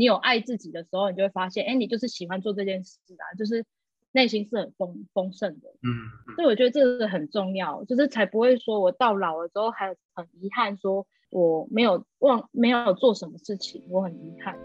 你有爱自己的时候，你就会发现，哎，你就是喜欢做这件事啊，就是内心是很丰丰盛的。嗯，所以我觉得这个很重要，就是才不会说我到老了之后还很遗憾，说我没有忘没有做什么事情，我很遗憾。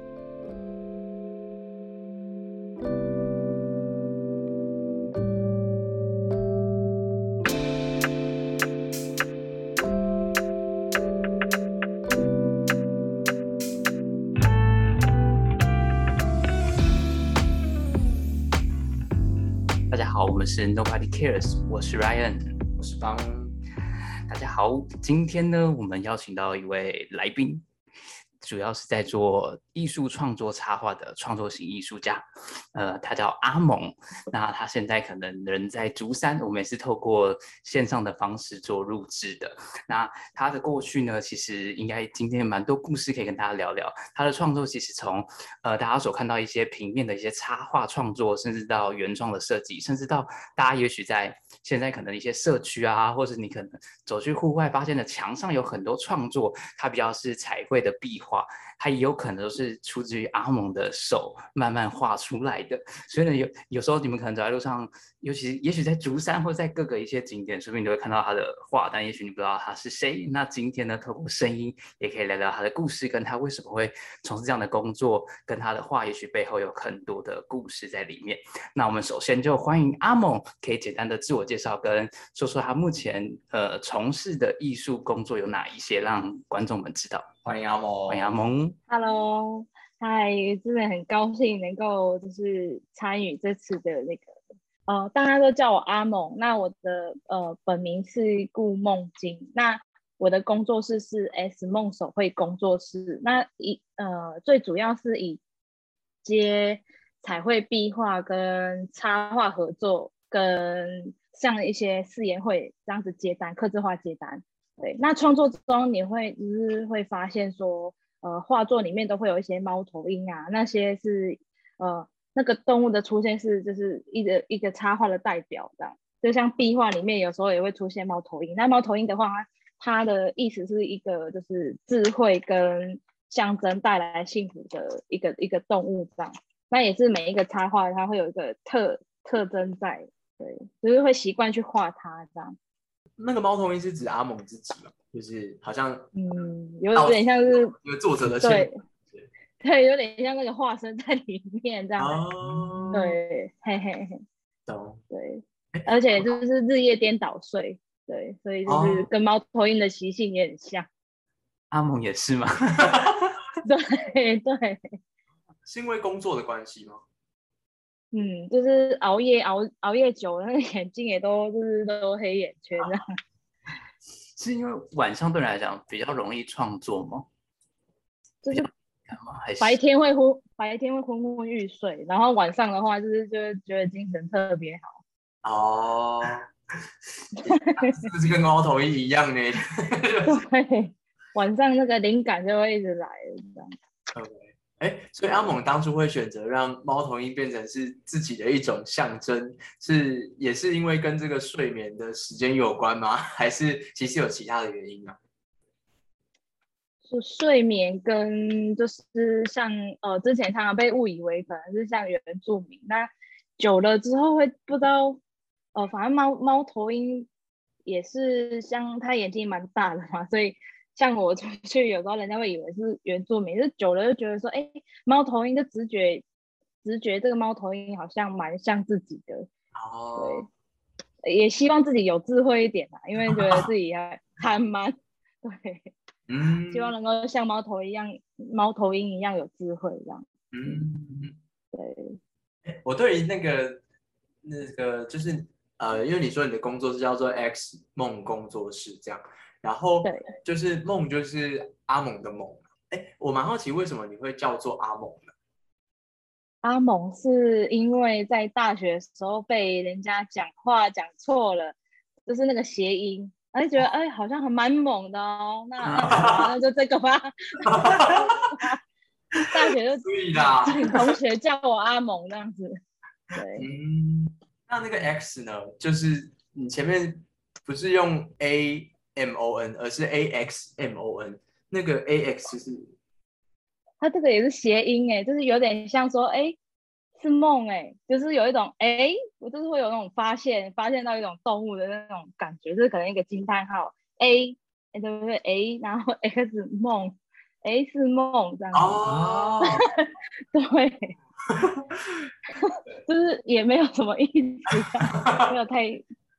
是 Nobody Cares，我是 Ryan，我是邦，大家好，今天呢，我们邀请到一位来宾。主要是在做艺术创作插画的创作型艺术家，呃，他叫阿蒙。那他现在可能人在竹山，我们也是透过线上的方式做录制的。那他的过去呢，其实应该今天蛮多故事可以跟大家聊聊。他的创作其实从呃大家所看到一些平面的一些插画创作，甚至到原创的设计，甚至到大家也许在现在可能一些社区啊，或者你可能走去户外发现的墙上有很多创作，它比较是彩绘的壁画。它也有可能都是出自于阿蒙的手慢慢画出来的，所以呢，有有时候你们可能走在路上，尤其也许在竹山或在各个一些景点，说不定你都会看到他的画，但也许你不知道他是谁。那今天呢，透过声音也可以聊聊他的故事，跟他为什么会从事这样的工作，跟他的画，也许背后有很多的故事在里面。那我们首先就欢迎阿蒙，可以简单的自我介绍，跟说说他目前呃从事的艺术工作有哪一些，让观众们知道。欢迎阿蒙，欢迎阿蒙。Hello，嗨，真的很高兴能够就是参与这次的那个，呃，大家都叫我阿蒙。那我的呃本名是顾梦晶，那我的工作室是 S 梦手绘工作室。那以呃最主要是以接彩绘壁画跟插画合作，跟像一些试验会这样子接单，刻字化接单。对，那创作中你会就是会发现说，呃，画作里面都会有一些猫头鹰啊，那些是呃那个动物的出现是就是一个一个插画的代表这样，就像壁画里面有时候也会出现猫头鹰，那猫头鹰的话，它的意思是一个就是智慧跟象征带来幸福的一个一个动物这样，那也是每一个插画它会有一个特特征在，对，就是会习惯去画它这样。那个猫头鹰是指阿蒙自己嘛？就是好像嗯，有点像是一个作者的对，对，有点像那个化身在里面这样。哦，对，嘿嘿嘿，懂。对，而且就是日夜颠倒睡，对，所以就是跟猫头鹰的习性也很像。阿蒙也是吗？对对，是因为工作的关系吗？嗯，就是熬夜熬熬夜久了，那个眼睛也都就是都黑眼圈这样。是因为晚上对你来讲比较容易创作吗？就是白天会昏，白天会昏昏欲睡，然后晚上的话就是就是觉得精神特别好。哦，就是跟猫头鹰一样呢。对，晚上那个灵感就会一直来这样。哎，所以阿猛当初会选择让猫头鹰变成是自己的一种象征，是也是因为跟这个睡眠的时间有关吗？还是其实有其他的原因呢？是睡眠跟就是像呃之前常常被误以为可能是像原住民，那久了之后会不知道，呃，反正猫猫头鹰也是像它眼睛蛮大的嘛，所以。像我出去，有时候人家会以为是原住民，就久了就觉得说，哎，猫头鹰的直觉，直觉这个猫头鹰好像蛮像自己的。哦。对，也希望自己有智慧一点啊，因为觉得自己还 还蛮对。嗯。希望能够像猫头一样，猫头鹰一样有智慧这样。嗯。对。我对于那个那个就是呃，因为你说你的工作是叫做 X 梦工作室这样。然后就是梦，就是阿蒙的梦。哎，我蛮好奇，为什么你会叫做阿蒙呢？阿蒙是因为在大学时候被人家讲话讲错了，就是那个谐音，然后觉得哎，好像还蛮猛的哦。那那就这个吧。大学就请同学叫我阿蒙这样子。对。嗯，那那个 X 呢？就是你前面不是用 A？M O N，而是 A X M O N，那个 A X 是它这个也是谐音哎，就是有点像说哎是梦哎，就是有一种哎，我就是会有那种发现发现到一种动物的那种感觉，就是可能一个惊叹号 A，哎对不对？哎，然后 X 梦，哎是梦这样子哦，对，就是也没有什么意思，没有太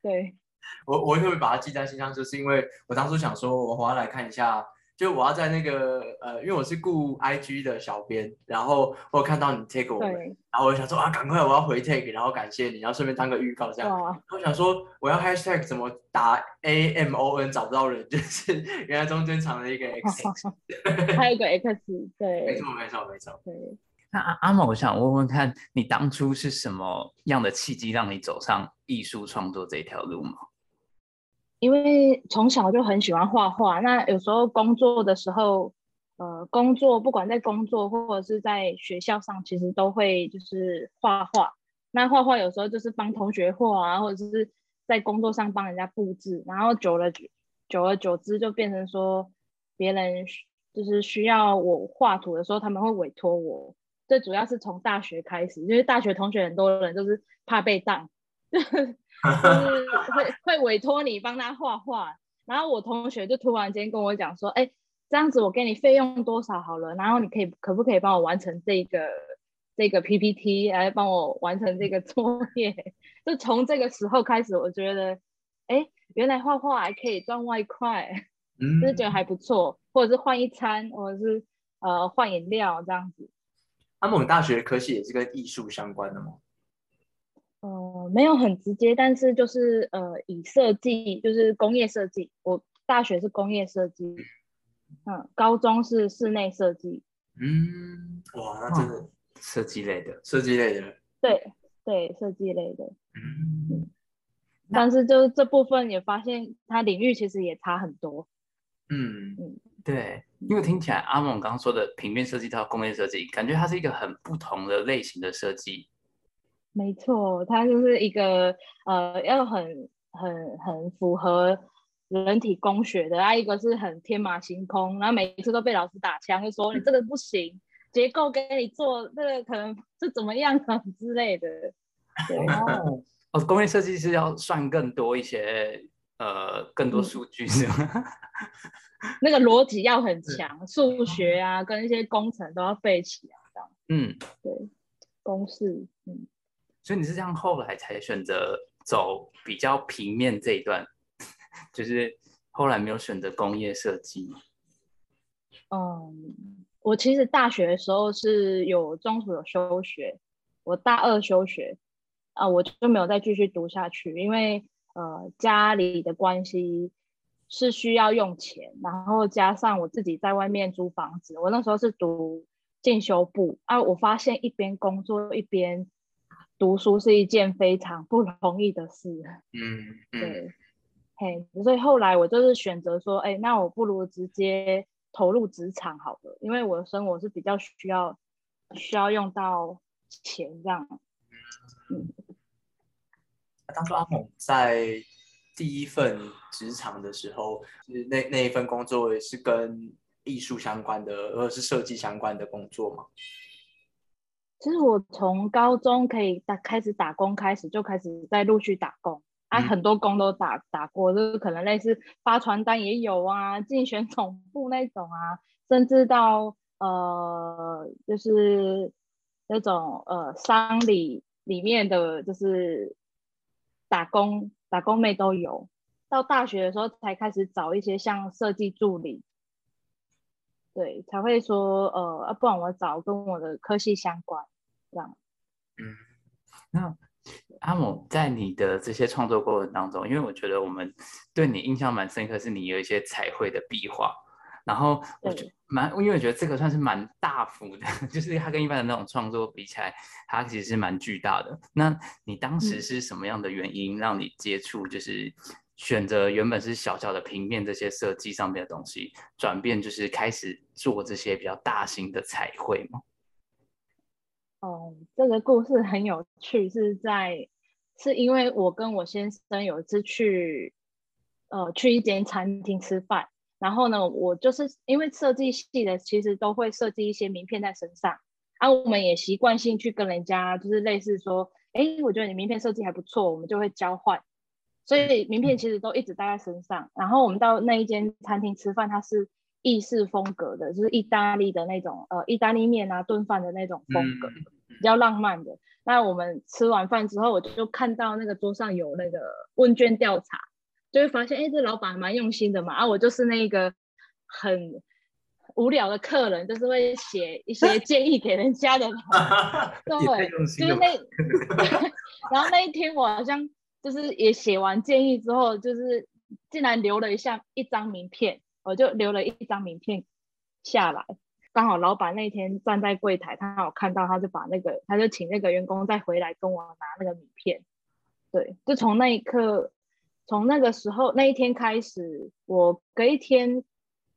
对。我我会把它记在心上，就是因为我当初想说，我要来看一下，就我要在那个呃，因为我是雇 IG 的小编，然后我看到你 take 我们，然后我就想说啊，赶快我要回 take，然后感谢你，然后顺便当个预告这样。我想说我要 hashtag 怎么打 A M O N 找不到人，就是原来中间藏了一个 X，还有一个 X，对，没错没错没错。对，那阿阿某，我想问问看你当初是什么样的契机让你走上艺术创作这条路吗？因为从小就很喜欢画画，那有时候工作的时候，呃，工作不管在工作或者是在学校上，其实都会就是画画。那画画有时候就是帮同学画啊，或者是在工作上帮人家布置。然后久了久而久之，就变成说别人就是需要我画图的时候，他们会委托我。最主要是从大学开始，因为大学同学很多人都是怕被当。就是会会委托你帮他画画，然后我同学就突然间跟我讲说，哎，这样子我给你费用多少好了，然后你可以可不可以帮我完成这个 这个 PPT 来帮我完成这个作业？就从这个时候开始，我觉得，哎，原来画画还可以赚外快，嗯就是觉得还不错，或者是换一餐，或者是呃换饮料这样子。阿蒙大学科系也是跟艺术相关的吗？呃，没有很直接，但是就是呃，以设计就是工业设计。我大学是工业设计，嗯，高中是室内设计。嗯，哇，那真的设计类的，设计类的。对对，设计类的。嗯，但是就是这部分也发现，它领域其实也差很多。嗯嗯，对，因为听起来阿蒙刚刚说的平面设计到工业设计，感觉它是一个很不同的类型的设计。没错，它就是一个呃，要很很很符合人体工学的，啊，一个是很天马行空，然后每一次都被老师打枪，就说你这个不行，结构给你做这个可能是怎么样啊之类的。哦，哦，工业设计师要算更多一些，呃，更多数据是吗？那个逻辑要很强，数学啊，跟一些工程都要背起来，这样。嗯，对，公式，嗯。所以你是这样后来才选择走比较平面这一段，就是后来没有选择工业设计。嗯，我其实大学的时候是有中途有休学，我大二休学啊，我就没有再继续读下去，因为呃家里的关系是需要用钱，然后加上我自己在外面租房子，我那时候是读进修部啊，我发现一边工作一边。读书是一件非常不容易的事，嗯，对，嘿，所以后来我就是选择说，哎，那我不如直接投入职场好了，因为我的生活是比较需要需要用到钱这样。嗯，当初阿猛在第一份职场的时候，是那那一份工作也是跟艺术相关的，或者是设计相关的工作吗？其实我从高中可以打开始打工开始就开始在陆续打工啊，很多工都打打过，就是可能类似发传单也有啊，竞选总部那种啊，甚至到呃就是那种呃商里里面的就是打工打工妹都有。到大学的时候才开始找一些像设计助理。对，才会说呃，不然我找跟我的科系相关这样。嗯，那阿姆在你的这些创作过程当中，因为我觉得我们对你印象蛮深刻，是你有一些彩绘的壁画，然后我觉蛮，因为我觉得这个算是蛮大幅的，就是它跟一般的那种创作比起来，它其实是蛮巨大的。那你当时是什么样的原因让你接触，就是？选择原本是小小的平面这些设计上面的东西，转变就是开始做这些比较大型的彩绘吗？哦，这个故事很有趣，是在是因为我跟我先生有一次去呃去一间餐厅吃饭，然后呢，我就是因为设计系的，其实都会设计一些名片在身上，啊，我们也习惯性去跟人家就是类似说，哎，我觉得你名片设计还不错，我们就会交换，所以名片其实都一直带在身上。然后我们到那一间餐厅吃饭，它是意式风格的，就是意大利的那种呃意大利面啊炖饭的那种风格，比较浪漫的。那我们吃完饭之后，我就看到那个桌上有那个问卷调查。就会发现，哎，这老板蛮用心的嘛。啊，我就是那个很无聊的客人，就是会写一些 建议给人家的。对，就是那，然后那一天我好像就是也写完建议之后，就是竟然留了一下一张名片，我就留了一张名片下来。刚好老板那天站在柜台，他有看到，他就把那个，他就请那个员工再回来跟我拿那个名片。对，就从那一刻。从那个时候那一天开始，我隔一天，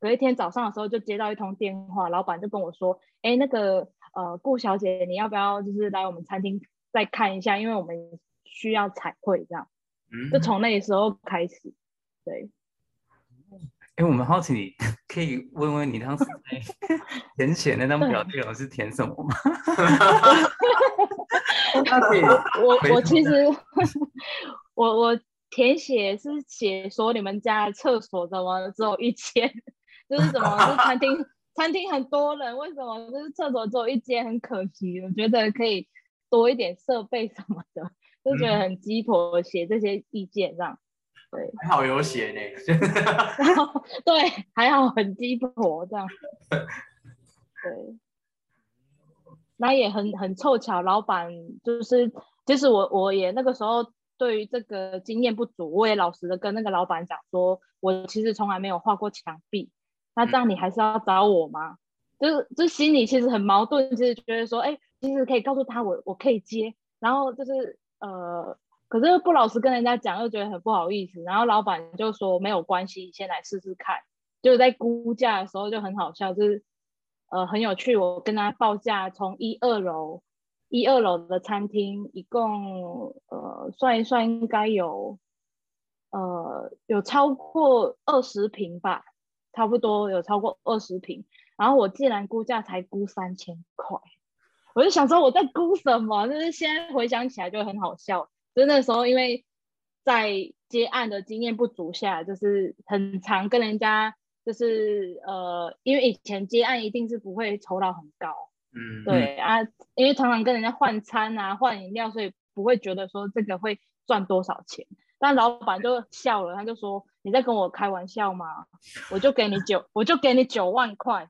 隔一天早上的时候就接到一通电话，老板就跟我说：“哎，那个呃，顾小姐，你要不要就是来我们餐厅再看一下？因为我们需要彩绘这样。”嗯，就从那个时候开始，对。哎，我们好奇，你 可以问问你当时填 写那张表格是填什么吗？我我其实我我。填写是写说你们家厕所怎么只有一间，就是怎么是餐厅餐厅很多人，为什么就是厕所只有一间很可惜？我觉得可以多一点设备什么的，就觉得很鸡婆写这些意见这样。对，还好有写呢。对，还好很鸡婆这样。对，那也很很凑巧，老板就是就是我我也那个时候。对于这个经验不足，我也老实的跟那个老板讲说，我其实从来没有画过墙壁。那这样你还是要找我吗？就是就心里其实很矛盾，就是觉得说，哎，其实可以告诉他我我可以接，然后就是呃，可是不老实跟人家讲，又觉得很不好意思。然后老板就说没有关系，先来试试看。就在估价的时候就很好笑，就是呃很有趣，我跟他报价从一二楼。一二楼的餐厅一共呃算一算应该有呃有超过二十平吧，差不多有超过二十平。然后我既然估价才估三千块，我就想说我在哭什么？就是现在回想起来就很好笑。就那时候因为在接案的经验不足下，就是很常跟人家就是呃，因为以前接案一定是不会酬劳很高。嗯，对啊，因为常常跟人家换餐啊、换饮料，所以不会觉得说这个会赚多少钱。但老板就笑了，他就说：“你在跟我开玩笑吗？我就给你九，我就给你九万块，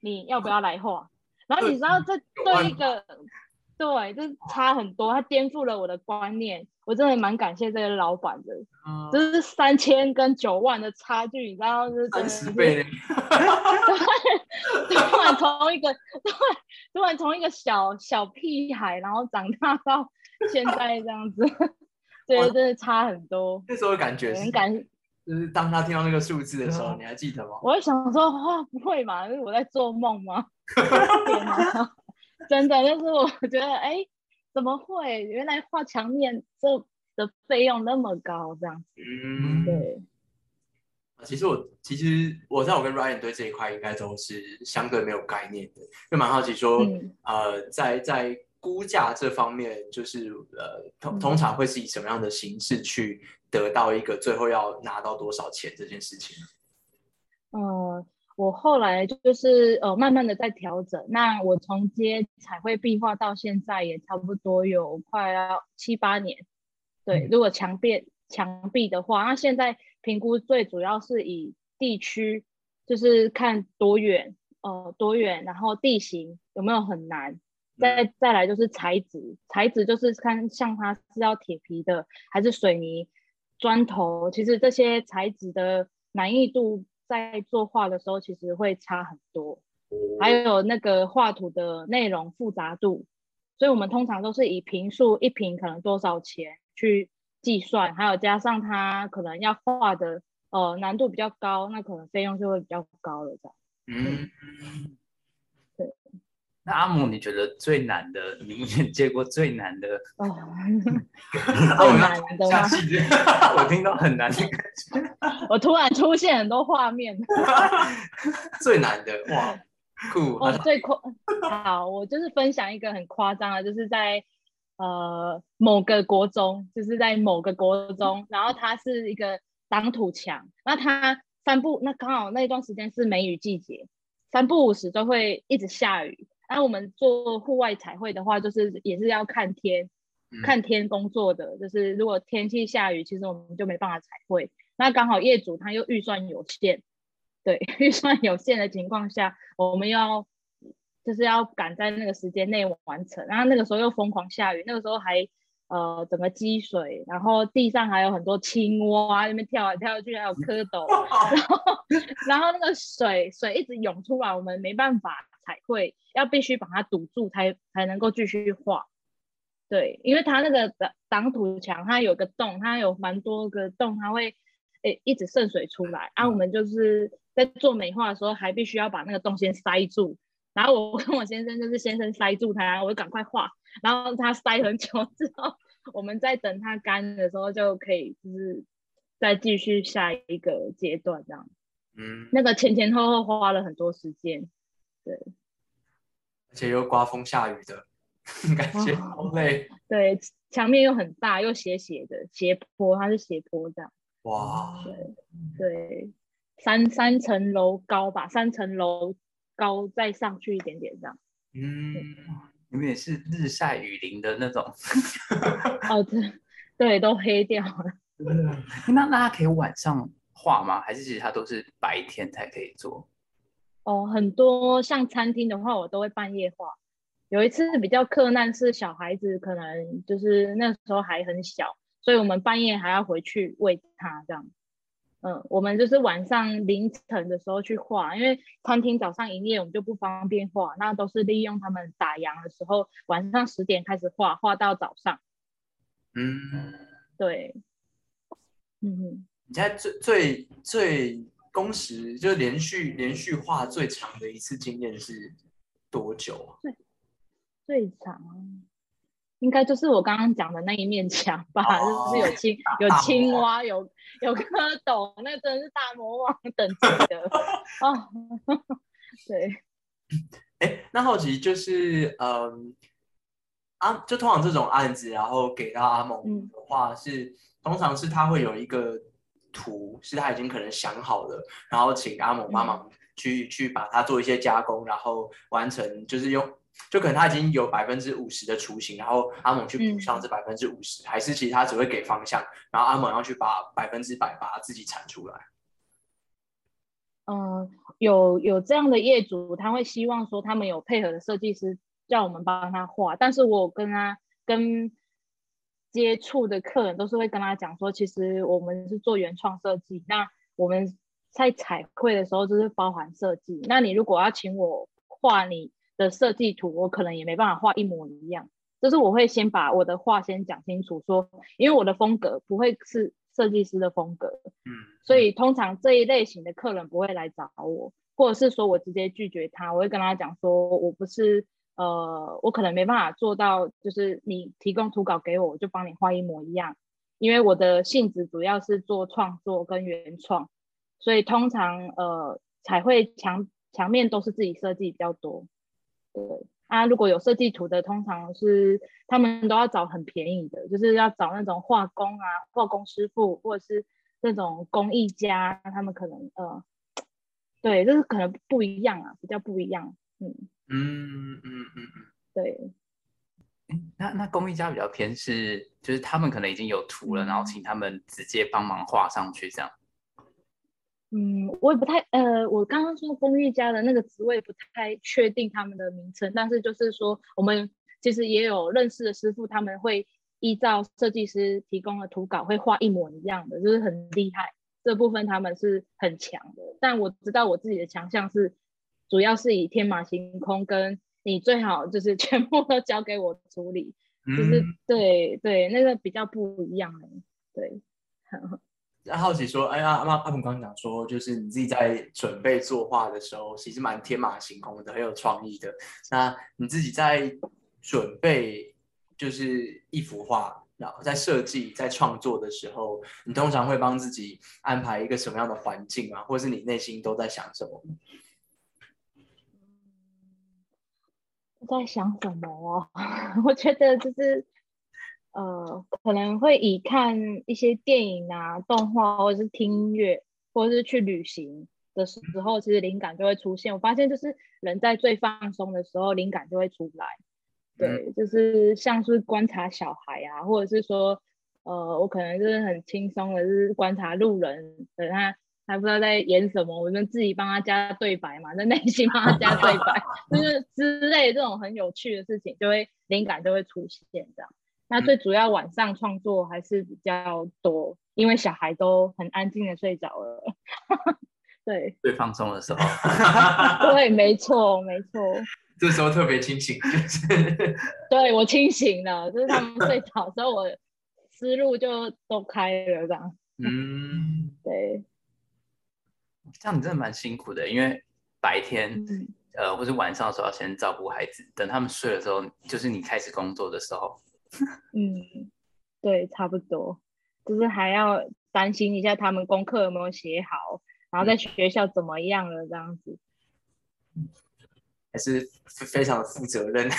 你要不要来画？”然后你知道这对一个。对，就是差很多，他颠覆了我的观念，我真的蛮感谢这个老板的，就是三千跟九万的差距，你知道是三十倍，对突然从一个对，突然从一个小小屁孩，然后长大到现在这样子，对，真的差很多。那时候感觉很感，就是当他听到那个数字的时候，你还记得吗？我会想说，哇，不会嘛？是我在做梦吗？真的，就是我觉得，哎，怎么会？原来画墙面这的费用那么高，这样子。嗯，对。其实我，其实我在我跟 Ryan 对这一块应该都是相对没有概念的，就蛮好奇说，呃，在在估价这方面，就是呃，通通常会是以什么样的形式去得到一个最后要拿到多少钱这件事情？嗯。我后来就是呃，慢慢的在调整。那我从接彩绘壁画到现在也差不多有快要七八年。对，如果墙壁墙壁的话，那现在评估最主要是以地区，就是看多远，呃，多远，然后地形有没有很难。再再来就是材质，材质就是看像它是要铁皮的还是水泥、砖头，其实这些材质的难易度。在作画的时候，其实会差很多，还有那个画图的内容复杂度，所以我们通常都是以平数一平可能多少钱去计算，还有加上它可能要画的呃难度比较高，那可能费用就会比较高了，这样。嗯，那阿姆，你觉得最难的，你目前 见过最难的？哦，最难的吗？我听到很难的感觉。我突然出现很多画面。最难的哇，酷！哦，最夸好，我就是分享一个很夸张的，就是在呃某个国中，就是在某个国中，然后它是一个挡土墙，那它三不那刚好那一段时间是梅雨季节，三不五时都会一直下雨。那我们做户外彩绘的话，就是也是要看天，看天工作的。就是如果天气下雨，其实我们就没办法彩绘。那刚好业主他又预算有限，对，预算有限的情况下，我们要就是要赶在那个时间内完成。然后那个时候又疯狂下雨，那个时候还呃整个积水，然后地上还有很多青蛙那边跳来跳去，还有蝌蚪 然后然后那个水水一直涌出来，我们没办法。彩绘要必须把它堵住，才才能够继续画。对，因为它那个挡挡土墙，它有个洞，它有蛮多个洞，它会诶一直渗水出来。啊，我们就是在做美化的时候，还必须要把那个洞先塞住。然后我跟我先生就是先生塞住它，我就赶快画。然后他塞很久之后，我们在等它干的时候，就可以就是再继续下一个阶段这样。嗯，那个前前后后花了很多时间。对，而且又刮风下雨的 感觉，好累。对，墙面又很大，又斜斜的斜坡，它是斜坡这样。哇，对对，三三层楼高吧，三层楼高再上去一点点这样。嗯，你们也是日晒雨淋的那种。哦，对对，都黑掉了。那那他可以晚上画吗？还是其实他都是白天才可以做？哦，很多像餐厅的话，我都会半夜画。有一次比较困难是小孩子，可能就是那时候还很小，所以我们半夜还要回去喂他这样。嗯，我们就是晚上凌晨的时候去画，因为餐厅早上营业，我们就不方便画，那都是利用他们打烊的时候，晚上十点开始画画到早上。嗯，对。嗯，你在最最最。工时就连续连续画最长的一次经验是多久啊？最最长应该就是我刚刚讲的那一面墙吧，就是有青有青蛙，有有蝌蚪，那真的是大魔王等级的 哦。对，哎，那好奇就是，嗯，啊，就通常这种案子，然后给到阿蒙的话，是通常是他会有一个。图是他已经可能想好了，然后请阿蒙帮忙去去把它做一些加工，然后完成，就是用，就可能他已经有百分之五十的雏形，然后阿蒙去补上这百分之五十，还是其实他只会给方向，然后阿蒙要去把百分之百把它自己产出来。嗯，有有这样的业主，他会希望说他们有配合的设计师叫我们帮他画，但是我跟他跟。接触的客人都是会跟他讲说，其实我们是做原创设计，那我们在彩绘的时候就是包含设计。那你如果要请我画你的设计图，我可能也没办法画一模一样。就是我会先把我的画先讲清楚，说因为我的风格不会是设计师的风格，嗯，所以通常这一类型的客人不会来找我，或者是说我直接拒绝他，我会跟他讲说我不是。呃，我可能没办法做到，就是你提供图稿给我，我就帮你画一模一样，因为我的性质主要是做创作跟原创，所以通常呃彩绘墙墙面都是自己设计比较多。对啊，如果有设计图的，通常是他们都要找很便宜的，就是要找那种画工啊、画工师傅或者是那种工艺家，他们可能呃，对，就是可能不一样啊，比较不一样，嗯。嗯嗯嗯嗯，对。那那工艺家比较偏是，就是他们可能已经有图了，然后请他们直接帮忙画上去这样。嗯，我也不太呃，我刚刚说工艺家的那个职位不太确定他们的名称，但是就是说我们其实也有认识的师傅，他们会依照设计师提供的图稿会画一模一样的，就是很厉害。这部分他们是很强的，但我知道我自己的强项是。主要是以天马行空，跟你最好就是全部都交给我处理，就是对对那个比较不一样的，对。好奇说，哎呀，阿阿鹏刚刚讲说，就是你自己在准备作画的时候，其实蛮天马行空的，很有创意的。那你自己在准备就是一幅画，然后在设计、在创作的时候，你通常会帮自己安排一个什么样的环境啊，或是你内心都在想什么？在想什么哦？我觉得就是，呃，可能会以看一些电影啊、动画，或者是听音乐，或者是去旅行的时候，其实灵感就会出现。我发现就是人在最放松的时候，灵感就会出来。对，就是像是观察小孩啊，或者是说，呃，我可能就是很轻松的，就是观察路人，等他。还不知道在演什么，我们自己帮他加对白嘛，在内心帮他加对白，就是之类这种很有趣的事情，就会灵感就会出现这样。那最主要晚上创作还是比较多，因为小孩都很安静的睡着了。对，最放松的时候。对，没错，没错。这时候特别清醒，就是。对我清醒了，就是他们睡着之后，我思路就都开了这样。嗯，对。这样你真的蛮辛苦的，因为白天呃或者晚上的时候要先照顾孩子，等他们睡了之后，就是你开始工作的时候。嗯，对，差不多，就是还要担心一下他们功课有没有写好，然后在学校怎么样了这样子。还是非常的负责任。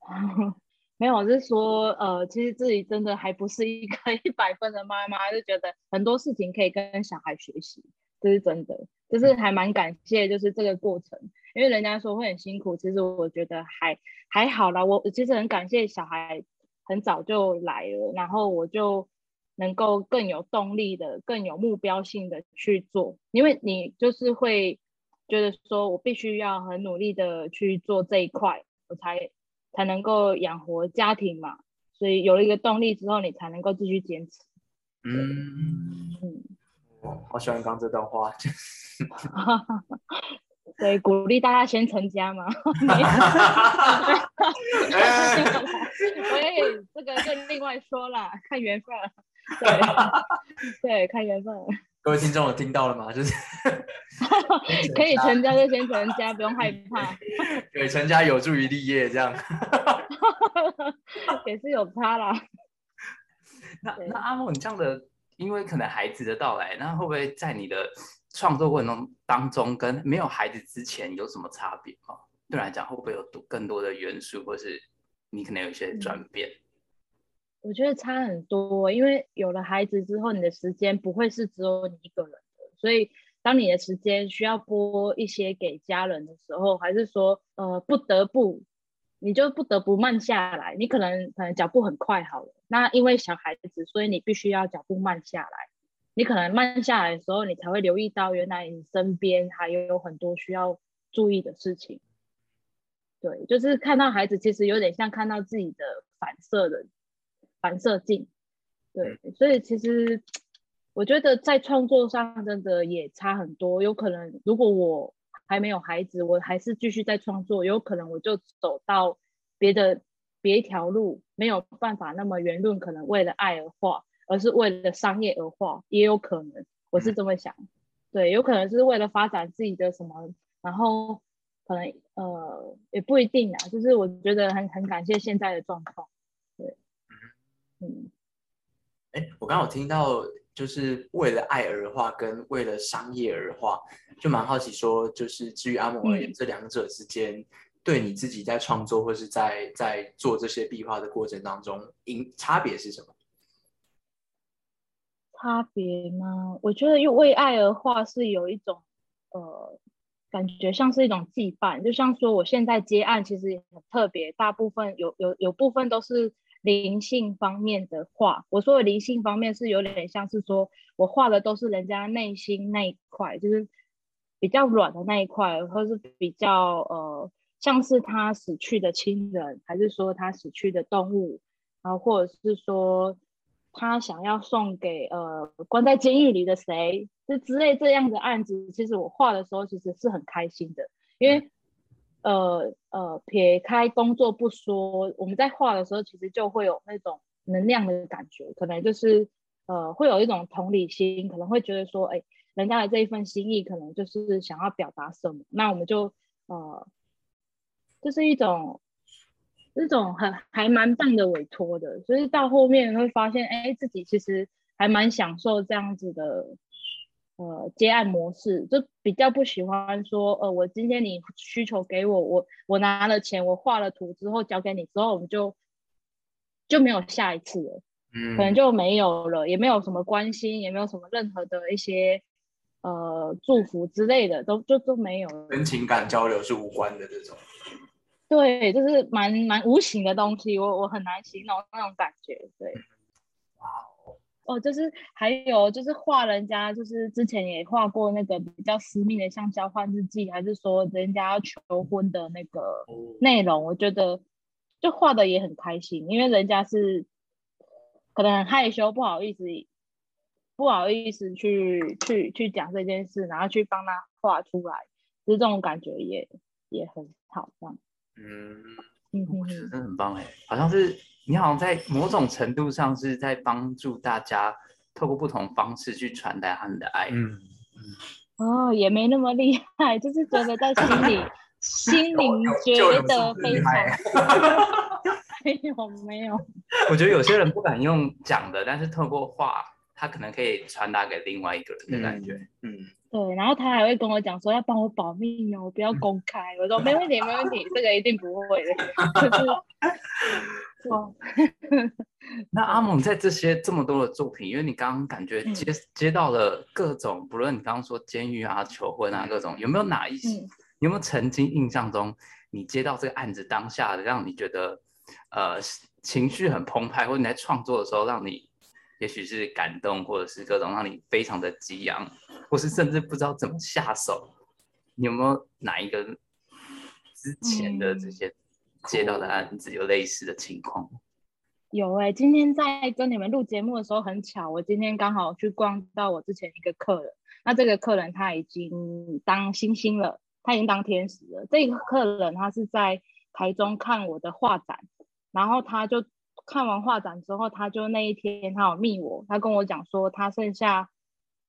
没有，我是说，呃，其实自己真的还不是一个 一百分的妈妈，就觉得很多事情可以跟小孩学习，这是真的，就是还蛮感谢，就是这个过程，因为人家说会很辛苦，其实我觉得还还好啦。我其实很感谢小孩很早就来了，然后我就能够更有动力的、更有目标性的去做，因为你就是会觉得说我必须要很努力的去做这一块，我才。才能够养活家庭嘛，所以有了一个动力之后，你才能够继续坚持。嗯嗯，我好喜欢刚这段话，对，鼓励大家先成家嘛。喂，这个就另外说了，看缘分。对对，看缘分。各位听众有听到了吗？就是 可以成家就先成家，不用害怕。对，成家有助于立业，这样 也是有差啦。那那阿莫，你这样的，因为可能孩子的到来，那会不会在你的创作过程中当中，跟没有孩子之前有什么差别吗？对来讲，会不会有多更多的元素，或是你可能有一些转变？我觉得差很多，因为有了孩子之后，你的时间不会是只有你一个人的，所以当你的时间需要拨一些给家人的时候，还是说呃不得不，你就不得不慢下来。你可能可能脚步很快好了，那因为小孩子，所以你必须要脚步慢下来。你可能慢下来的时候，你才会留意到原来你身边还有很多需要注意的事情。对，就是看到孩子，其实有点像看到自己的反射的。反射镜，对，所以其实我觉得在创作上真的也差很多。有可能如果我还没有孩子，我还是继续在创作，有可能我就走到别的别一条路，没有办法那么圆润，可能为了爱而画，而是为了商业而画，也有可能，我是这么想。对，有可能是为了发展自己的什么，然后可能呃也不一定啊，就是我觉得很很感谢现在的状况。嗯，哎，我刚好听到，就是为了爱而画，跟为了商业而画，就蛮好奇说，就是至于阿蒙而言，这两者之间，对你自己在创作或是在在做这些壁画的过程当中，因差别是什么？差别吗？我觉得，因为为爱而画是有一种，呃，感觉像是一种羁绊，就像说我现在接案，其实也很特别，大部分有有有部分都是。灵性方面的画，我说的灵性方面是有点像是说，我画的都是人家内心那一块，就是比较软的那一块，或是比较呃，像是他死去的亲人，还是说他死去的动物，然后或者是说他想要送给呃关在监狱里的谁，就之类这样的案子，其实我画的时候其实是很开心的，因为。呃呃，撇开工作不说，我们在画的时候，其实就会有那种能量的感觉，可能就是呃会有一种同理心，可能会觉得说，哎，人家的这一份心意可能就是想要表达什么，那我们就呃，这是一种。这种很还蛮棒的委托的，所以到后面会发现，哎，自己其实还蛮享受这样子的，呃，接案模式，就比较不喜欢说，呃，我今天你需求给我，我我拿了钱，我画了图之后交给你之后，我们就就没有下一次了，嗯，可能就没有了，也没有什么关心，也没有什么任何的一些呃祝福之类的，都就都没有，跟情感交流是无关的这种。对，就是蛮蛮无形的东西，我我很难形容那种感觉。对，哇哦，就是还有就是画人家，就是之前也画过那个比较私密的，像交换日记，还是说人家要求婚的那个内容，我觉得就画的也很开心，因为人家是可能很害羞，不好意思，不好意思去去去讲这件事，然后去帮他画出来，其实这种感觉也也很好，这样。嗯，我觉得真的很棒哎，好像是你好像在某种程度上是在帮助大家透过不同方式去传达他们的爱。嗯嗯，哦，也没那么厉害，就是觉得在心里 心灵觉得非常 没有没有。我觉得有些人不敢用讲的，但是透过话，他可能可以传达给另外一个人的感觉。嗯。对，然后他还会跟我讲说要帮我保密哦，不要公开。我说没问题，没问题，这个一定不会的。那阿猛在这些这么多的作品，因为你刚刚感觉接接到了各种，不论你刚刚说监狱啊、求婚啊各种，有没有哪一些？你有没有曾经印象中你接到这个案子当下的，让你觉得呃情绪很澎湃，或者你在创作的时候让你？也许是感动，或者是各种让你非常的激昂，或是甚至不知道怎么下手。你有没有哪一个之前的这些接到的案子有类似的情况？有哎，今天在跟你们录节目的时候很巧，我今天刚好去逛到我之前一个客人，那这个客人他已经当星星了，他已经当天使了。这个客人他是在台中看我的画展，然后他就。看完画展之后，他就那一天他有密我，他跟我讲说他剩下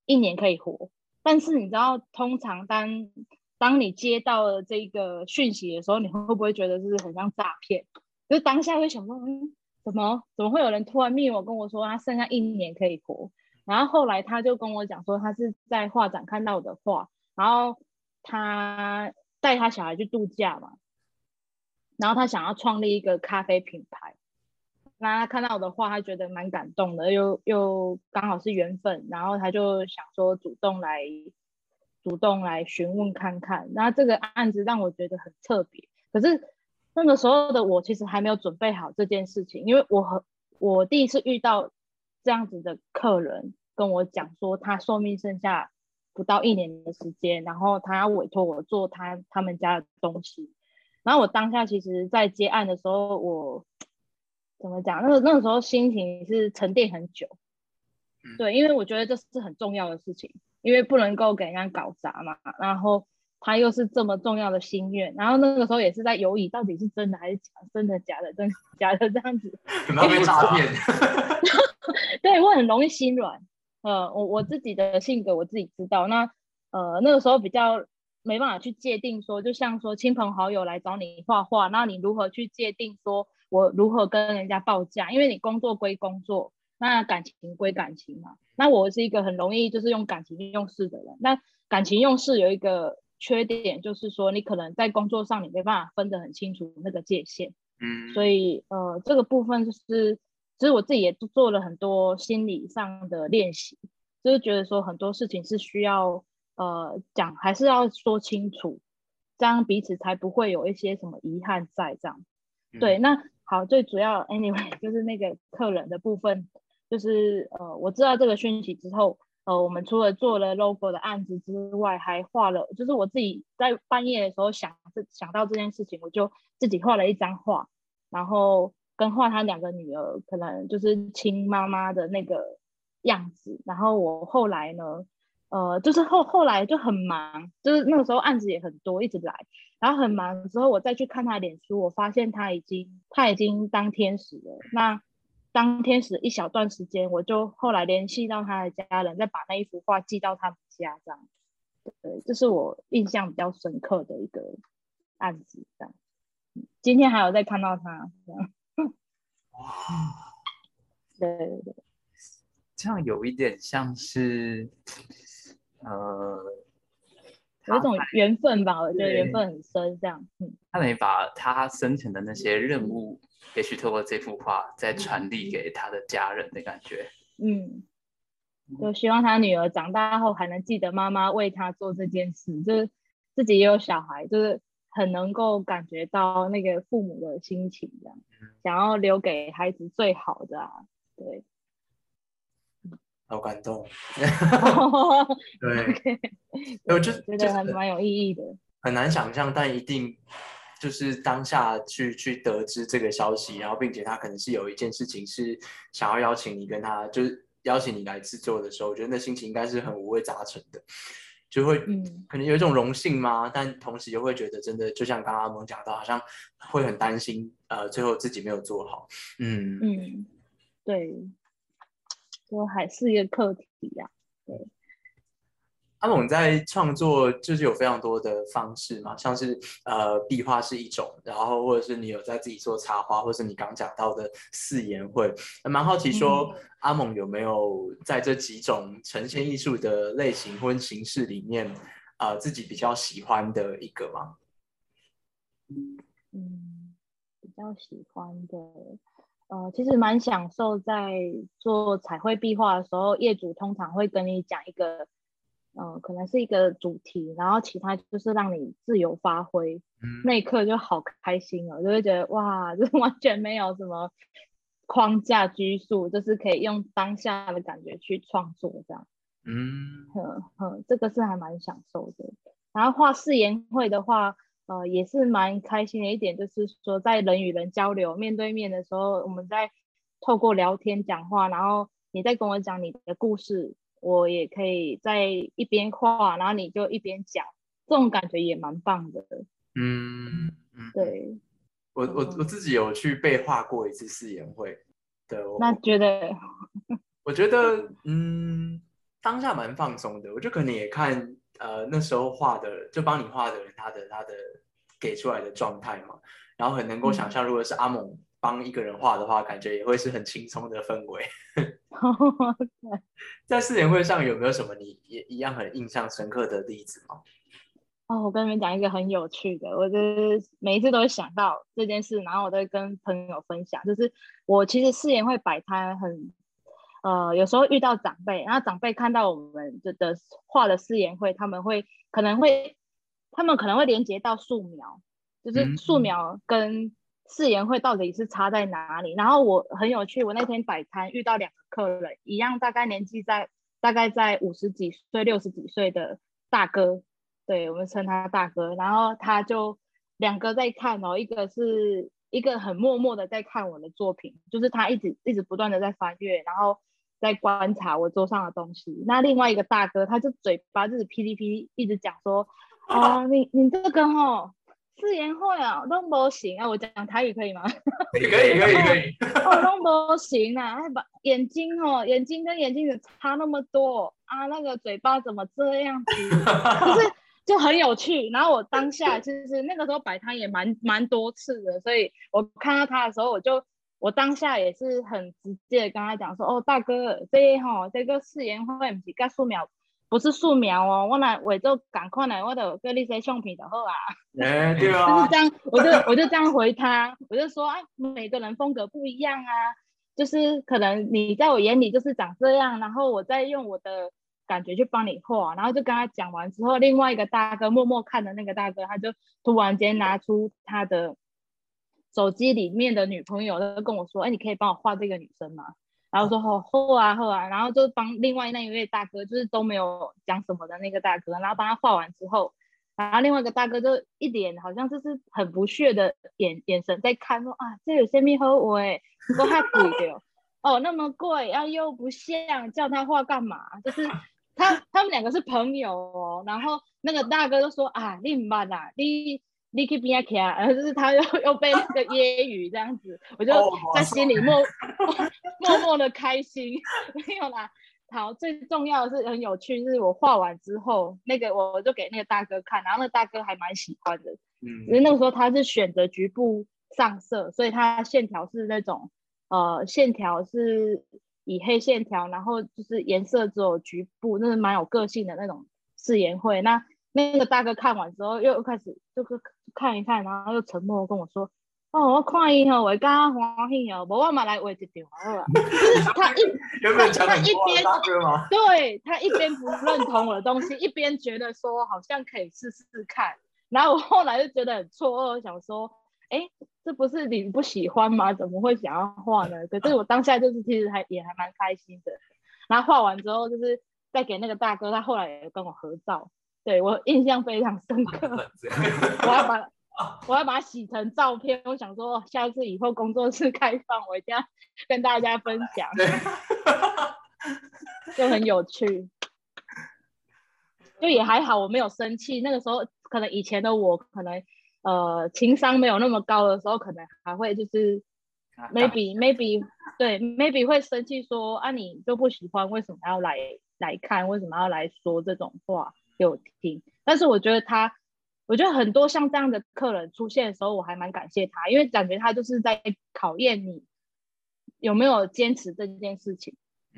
一年可以活。但是你知道，通常当当你接到了这个讯息的时候，你会不会觉得就是很像诈骗？就当下会想说，嗯，怎么怎么会有人突然密我跟我说他剩下一年可以活？然后后来他就跟我讲说，他是在画展看到我的画，然后他带他小孩去度假嘛，然后他想要创立一个咖啡品牌。那他看到我的画，他觉得蛮感动的，又又刚好是缘分，然后他就想说主动来主动来询问看看。那这个案子让我觉得很特别，可是那个时候的我其实还没有准备好这件事情，因为我和我第一次遇到这样子的客人跟我讲说，他寿命剩下不到一年的时间，然后他要委托我做他他们家的东西，然后我当下其实在接案的时候我。怎么讲？那个那个时候心情是沉淀很久，对，因为我觉得这是很重要的事情，因为不能够给人家搞砸嘛。然后他又是这么重要的心愿，然后那个时候也是在犹疑，到底是真的还是假，真的假的，真的假的这样子。有没有被诈骗？对我很容易心软。呃，我我自己的性格我自己知道。那呃那个时候比较没办法去界定说，就像说亲朋好友来找你画画，那你如何去界定说？我如何跟人家报价？因为你工作归工作，那感情归感情嘛。那我是一个很容易就是用感情用事的人。那感情用事有一个缺点，就是说你可能在工作上你没办法分得很清楚那个界限。嗯。所以呃，这个部分就是，其实我自己也做了很多心理上的练习，就是觉得说很多事情是需要呃讲，还是要说清楚，这样彼此才不会有一些什么遗憾在这样。对，那。好，最主要，anyway，就是那个客人的部分，就是呃，我知道这个讯息之后，呃，我们除了做了 logo 的案子之外，还画了，就是我自己在半夜的时候想这想到这件事情，我就自己画了一张画，然后跟画他两个女儿，可能就是亲妈妈的那个样子，然后我后来呢。呃，就是后后来就很忙，就是那个时候案子也很多，一直来，然后很忙之后，我再去看他脸书，我发现他已经他已经当天使了。那当天时一小段时间，我就后来联系到他的家人，再把那一幅画寄到他们家，这样。对，这是我印象比较深刻的一个案子，这样。今天还有再看到他，这样。哇，对对对，这样有一点像是，呃，有一种缘分吧，我觉得缘分很深，这样。嗯，他等于把他生前的那些任务。也许透过这幅画再传递给他的家人的感觉，嗯，就希望他女儿长大后还能记得妈妈为他做这件事，就是自己也有小孩，就是很能够感觉到那个父母的心情，这样想要留给孩子最好的，啊，对，好感动，对，我就觉得还蛮有意义的，很难想象，但一定。就是当下去去得知这个消息，然后并且他可能是有一件事情是想要邀请你跟他，就是邀请你来制作的时候，我觉得那心情应该是很五味杂陈的，就会可能有一种荣幸嘛？但同时又会觉得真的，就像刚刚阿蒙讲到，好像会很担心，呃，最后自己没有做好。嗯嗯，对，就还是一个课题呀，对。阿猛在创作就是有非常多的方式嘛，像是呃壁画是一种，然后或者是你有在自己做插画，或者是你刚讲到的四言会，蛮好奇说阿猛有没有在这几种呈现艺术的类型或形式里面，呃自己比较喜欢的一个吗？嗯，比较喜欢的，呃，其实蛮享受在做彩绘壁画的时候，业主通常会跟你讲一个。嗯，可能是一个主题，然后其他就是让你自由发挥，嗯那一刻就好开心哦，就会觉得哇，就是完全没有什么框架拘束，就是可以用当下的感觉去创作这样。嗯，这个是还蛮享受的。然后画誓言会的话，呃，也是蛮开心的一点，就是说在人与人交流、面对面的时候，我们在透过聊天讲话，然后你在跟我讲你的故事。我也可以在一边画，然后你就一边讲，这种感觉也蛮棒的。嗯嗯，对，我我我自己有去被画过一次试演会的，那觉得，我觉得嗯，当下蛮放松的。我就可能也看呃那时候画的，就帮你画的人他的他的给出来的状态嘛，然后很能够想象，如果是阿猛。帮一个人画的话，感觉也会是很轻松的氛围。在四联会上有没有什么你也一样很印象深刻的例子吗？哦，我跟你们讲一个很有趣的，我就是每一次都会想到这件事，然后我都会跟朋友分享。就是我其实誓言会摆摊，很呃，有时候遇到长辈，然后长辈看到我们的的画的誓言会，他们会可能会他们可能会连接到素描，就是素描跟。誓言会到底是差在哪里？然后我很有趣，我那天摆摊遇到两个客人，一样大概年纪在大概在五十几岁、六十几岁的大哥，对我们称他大哥。然后他就两个在看哦，一个是一个很默默的在看我的作品，就是他一直一直不断的在翻阅，然后在观察我桌上的东西。那另外一个大哥，他就嘴巴就是噼里噼里一直讲说，啊，你你这个哦。誓言会啊，都不行啊！我讲台语可以吗？可以可以可以可以。哦，都不行啊！把眼睛哦，眼睛跟眼睛的差那么多啊，那个嘴巴怎么这样子？就是就很有趣。然后我当下其实那个时候摆摊也蛮蛮多次的，所以我看到他的时候，我就我当下也是很直接跟他讲说：“哦，大哥，这哈这个誓言会不是告素描。”不是素描哦，我来我就赶快来，我就跟你些相片就好啊。哎，对啊，就是这样，我就我就这样回他，我就说啊，每个人风格不一样啊，就是可能你在我眼里就是长这样，然后我再用我的感觉去帮你画，然后就跟他讲完之后，另外一个大哥默默看的那个大哥，他就突然间拿出他的手机里面的女朋友，就跟我说，哎，你可以帮我画这个女生吗？然后说好厚啊厚啊，然后就帮另外那一位大哥，就是都没有讲什么的那个大哥，然后帮他画完之后，然后另外一个大哥就一脸好像就是很不屑的眼眼神在看，说啊这有些咪和我哎，说太贵的哦，那么贵，然后又不像，叫他画干嘛？就是他他们两个是朋友哦，然后那个大哥就说啊，你唔办啦，你立刻变起来，然后就是他又又 被那个揶揄这样子，我就在心里默 默默的开心，没有啦。好，最重要的是很有趣，就是我画完之后，那个我就给那个大哥看，然后那大哥还蛮喜欢的，嗯，因为那个时候他是选择局部上色，所以他线条是那种呃线条是以黑线条，然后就是颜色只有局部，那是蛮有个性的那种誓言会。那那个大哥看完之后又开始就是看一看，然后又沉默跟我说。哦，我看伊吼，我刚刚欢喜哦，无我嘛来画一张好了。就是他一 他一边对他一边不认同我的东西，一边觉得说好像可以试试看。然后我后来就觉得很错愕，想说，哎，这不是你不喜欢吗？怎么会想要画呢？可是我当下就是其实还也还蛮开心的。然后画完之后，就是再给那个大哥，他后来也跟我合照，对我印象非常深刻。我要把。我要把它洗成照片，我想说，下次以后工作室开放，我一定要跟大家分享，就很有趣，就也还好，我没有生气。那个时候，可能以前的我，可能呃情商没有那么高的时候，可能还会就是 maybe maybe 对 maybe 会生气说啊，你就不喜欢，为什么要来来看，为什么要来说这种话给我听？但是我觉得他。我觉得很多像这样的客人出现的时候，我还蛮感谢他，因为感觉他就是在考验你有没有坚持这件事情。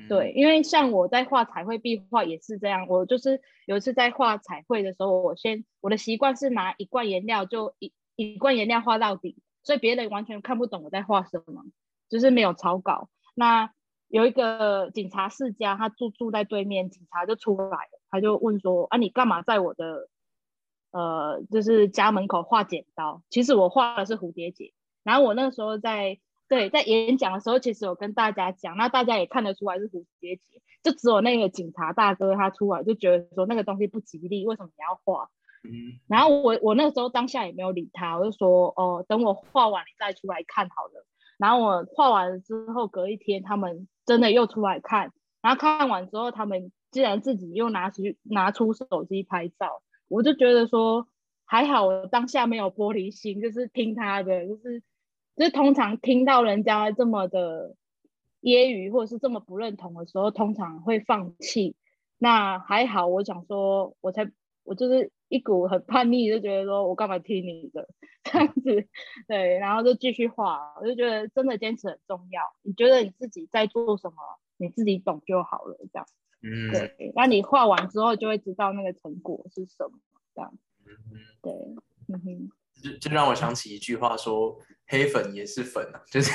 对，因为像我在画彩绘壁画也是这样，我就是有一次在画彩绘的时候，我先我的习惯是拿一罐颜料就一一罐颜料画到底，所以别人完全看不懂我在画什么，就是没有草稿。那有一个警察世家，他住住在对面，警察就出来了，他就问说：“啊，你干嘛在我的？”呃，就是家门口画剪刀，其实我画的是蝴蝶结。然后我那个时候在对在演讲的时候，其实有跟大家讲，那大家也看得出来是蝴蝶结，就只有那个警察大哥他出来就觉得说那个东西不吉利，为什么你要画？嗯。然后我我那个时候当下也没有理他，我就说哦，等我画完你再出来看好了。然后我画完了之后，隔一天他们真的又出来看，然后看完之后，他们既然自己又拿出拿出手机拍照。我就觉得说还好，我当下没有玻璃心，就是听他的，就是就是通常听到人家这么的揶揄或者是这么不认同的时候，通常会放弃。那还好，我想说，我才我就是一股很叛逆，就觉得说我干嘛听你的这样子，对，然后就继续画。我就觉得真的坚持很重要。你觉得你自己在做什么，你自己懂就好了，这样。嗯，对，那你画完之后就会知道那个成果是什么，这样。嗯对，嗯哼，就就让我想起一句话，说黑粉也是粉啊，就是，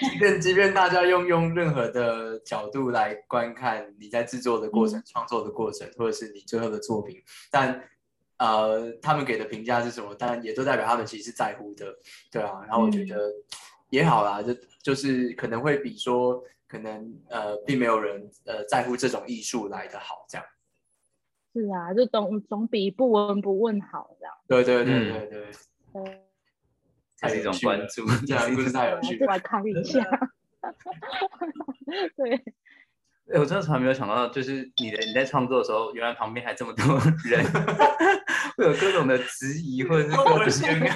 即便即便大家用用任何的角度来观看你在制作的过程、创作的过程，或者是你最后的作品，但呃，他们给的评价是什么？但也都代表他们其实是在乎的，对啊。然后我觉得也好啦，就就是可能会比说。可能呃，并没有人呃在乎这种艺术来的好，这样。是啊，就总总比不闻不问好，这样。对对对对对。这是一种关注，这样故事太有趣。来看一下。对。哎，我真的从来没有想到，就是你的你在创作的时候，原来旁边还这么多人，会有各种的质疑，或者是各种。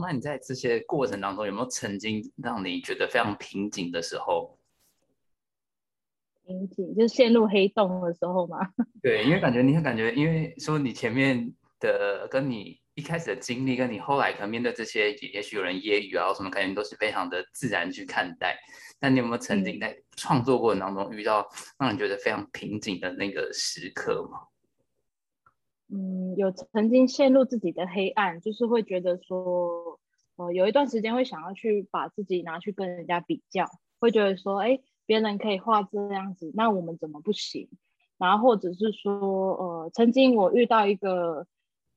那你在这些过程当中有没有曾经让你觉得非常瓶颈的时候？瓶颈就是陷入黑洞的时候吗？对，因为感觉你会感觉，因为说你前面的跟你一开始的经历，跟你后来可能面对这些，也许有人揶揄啊什么，感觉都是非常的自然去看待。但你有没有曾经在创作过程当中遇到让你觉得非常瓶颈的那个时刻吗？嗯，有曾经陷入自己的黑暗，就是会觉得说，呃，有一段时间会想要去把自己拿去跟人家比较，会觉得说，哎，别人可以画这样子，那我们怎么不行？然后或者是说，呃，曾经我遇到一个，